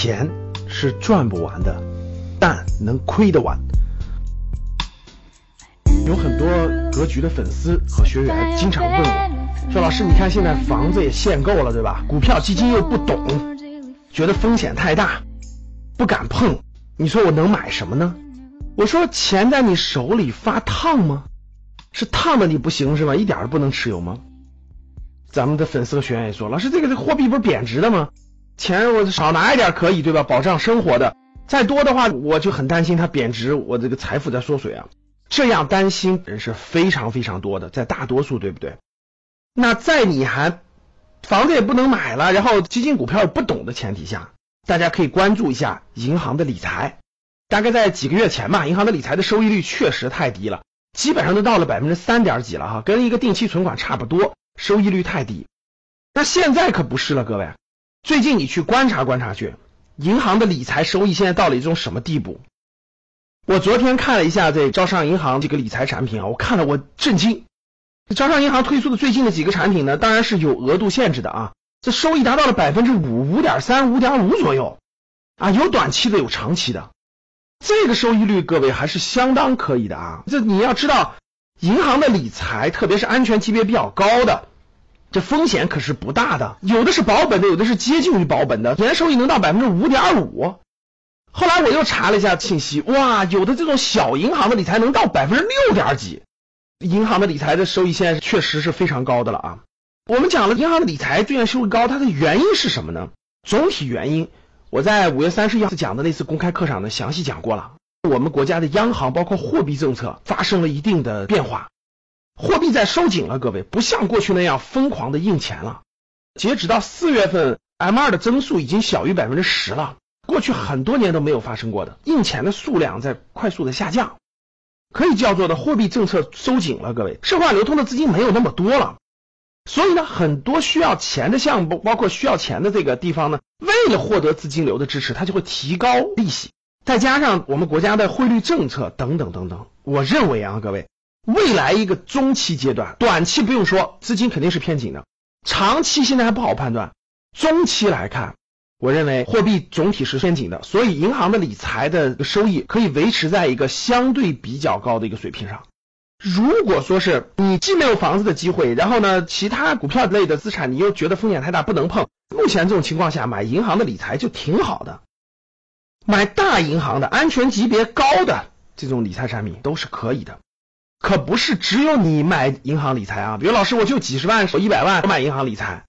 钱是赚不完的，但能亏得完。有很多格局的粉丝和学员经常问我，说老师，你看现在房子也限购了，对吧？股票基金又不懂，觉得风险太大，不敢碰。你说我能买什么呢？我说钱在你手里发烫吗？是烫的你不行是吧？一点都不能持有吗？咱们的粉丝和学员也说，老师这个这货币不是贬值的吗？钱我少拿一点可以对吧？保障生活的，再多的话我就很担心它贬值，我这个财富在缩水啊。这样担心人是非常非常多的，在大多数对不对？那在你还房子也不能买了，然后基金股票也不懂的前提下，大家可以关注一下银行的理财。大概在几个月前吧，银行的理财的收益率确实太低了，基本上都到了百分之三点几了哈，跟一个定期存款差不多，收益率太低。那现在可不是了，各位。最近你去观察观察去，银行的理财收益现在到了一种什么地步？我昨天看了一下这招商银行这个理财产品啊，我看了我震惊。招商银行推出的最近的几个产品呢，当然是有额度限制的啊，这收益达到了百分之五、五点三、五点五左右啊，有短期的，有长期的。这个收益率各位还是相当可以的啊。这你要知道，银行的理财，特别是安全级别比较高的。这风险可是不大的，有的是保本的，有的是接近于保本的，年收益能到百分之五点五。后来我又查了一下信息，哇，有的这种小银行的理财能到百分之六点几。银行的理财的收益现在确实是非常高的了啊。我们讲了银行的理财最近收益高，它的原因是什么呢？总体原因，我在五月三十一号讲的那次公开课上呢详细讲过了。我们国家的央行包括货币政策发生了一定的变化。货币在收紧了，各位不像过去那样疯狂的印钱了。截止到四月份，M 二的增速已经小于百分之十了，过去很多年都没有发生过的印钱的数量在快速的下降，可以叫做的货币政策收紧了，各位社会流通的资金没有那么多了，所以呢，很多需要钱的项目，包括需要钱的这个地方呢，为了获得资金流的支持，它就会提高利息，再加上我们国家的汇率政策等等等等，我认为啊，各位。未来一个中期阶段，短期不用说，资金肯定是偏紧的。长期现在还不好判断，中期来看，我认为货币总体是偏紧的，所以银行的理财的收益可以维持在一个相对比较高的一个水平上。如果说是你既没有房子的机会，然后呢，其他股票类的资产你又觉得风险太大不能碰，目前这种情况下买银行的理财就挺好的，买大银行的安全级别高的这种理财产品都是可以的。可不是只有你买银行理财啊，比如老师我就几十万，我一百万我买银行理财。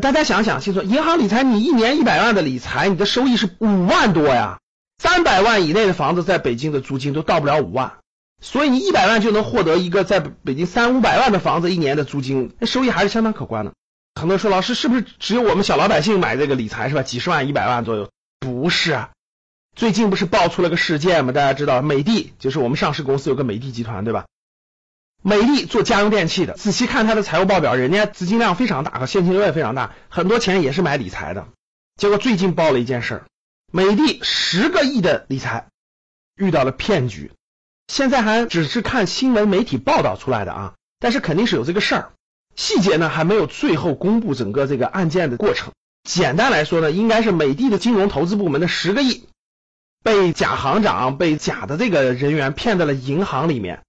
大家想想，先说银行理财，你一年一百万的理财，你的收益是五万多呀。三百万以内的房子在北京的租金都到不了五万，所以你一百万就能获得一个在北京三五百万的房子一年的租金，那收益还是相当可观的。很多人说老师是不是只有我们小老百姓买这个理财是吧？几十万、一百万左右？不是。最近不是爆出了个事件吗？大家知道美的就是我们上市公司有个美的集团对吧？美的做家用电器的，仔细看它的财务报表，人家资金量非常大，和现金流也非常大，很多钱也是买理财的。结果最近爆了一件事，美的十个亿的理财遇到了骗局，现在还只是看新闻媒体报道出来的啊，但是肯定是有这个事儿，细节呢还没有最后公布整个这个案件的过程。简单来说呢，应该是美的的金融投资部门的十个亿被假行长、被假的这个人员骗在了银行里面。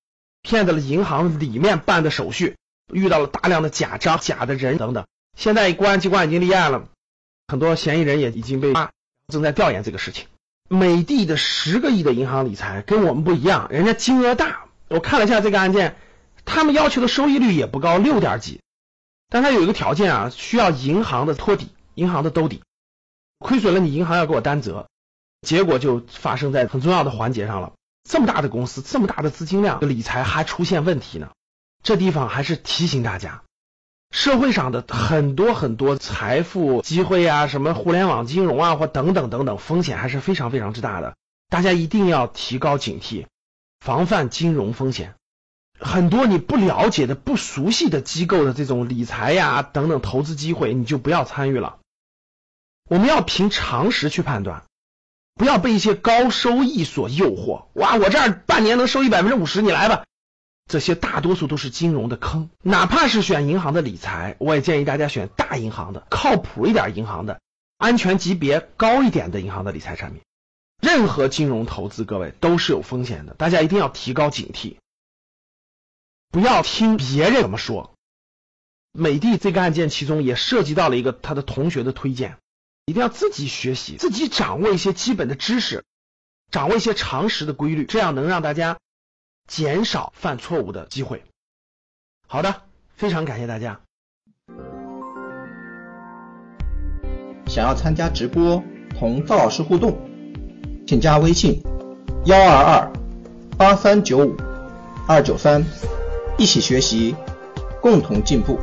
骗子了银行里面办的手续，遇到了大量的假账、假的人等等。现在公安机关已经立案了，很多嫌疑人也已经被抓，正在调研这个事情。美的的十个亿的银行理财跟我们不一样，人家金额大。我看了一下这个案件，他们要求的收益率也不高，六点几。但他有一个条件啊，需要银行的托底，银行的兜底，亏损了你银行要给我担责。结果就发生在很重要的环节上了。这么大的公司，这么大的资金量，理财还出现问题呢？这地方还是提醒大家，社会上的很多很多财富机会啊，什么互联网金融啊，或等等等等，风险还是非常非常之大的。大家一定要提高警惕，防范金融风险。很多你不了解的、不熟悉的机构的这种理财呀等等投资机会，你就不要参与了。我们要凭常识去判断。不要被一些高收益所诱惑，哇，我这儿半年能收益百分之五十，你来吧。这些大多数都是金融的坑，哪怕是选银行的理财，我也建议大家选大银行的、靠谱一点银行的，安全级别高一点的银行的理财产品。任何金融投资，各位都是有风险的，大家一定要提高警惕，不要听别人怎么说。美的这个案件其中也涉及到了一个他的同学的推荐，一定要自己学习，自己掌握一些基本的知识，掌握一些常识的规律，这样能让大家减少犯错误的机会。好的，非常感谢大家。想要参加直播同赵老师互动，请加微信幺二二八三九五二九三，一起学习，共同进步。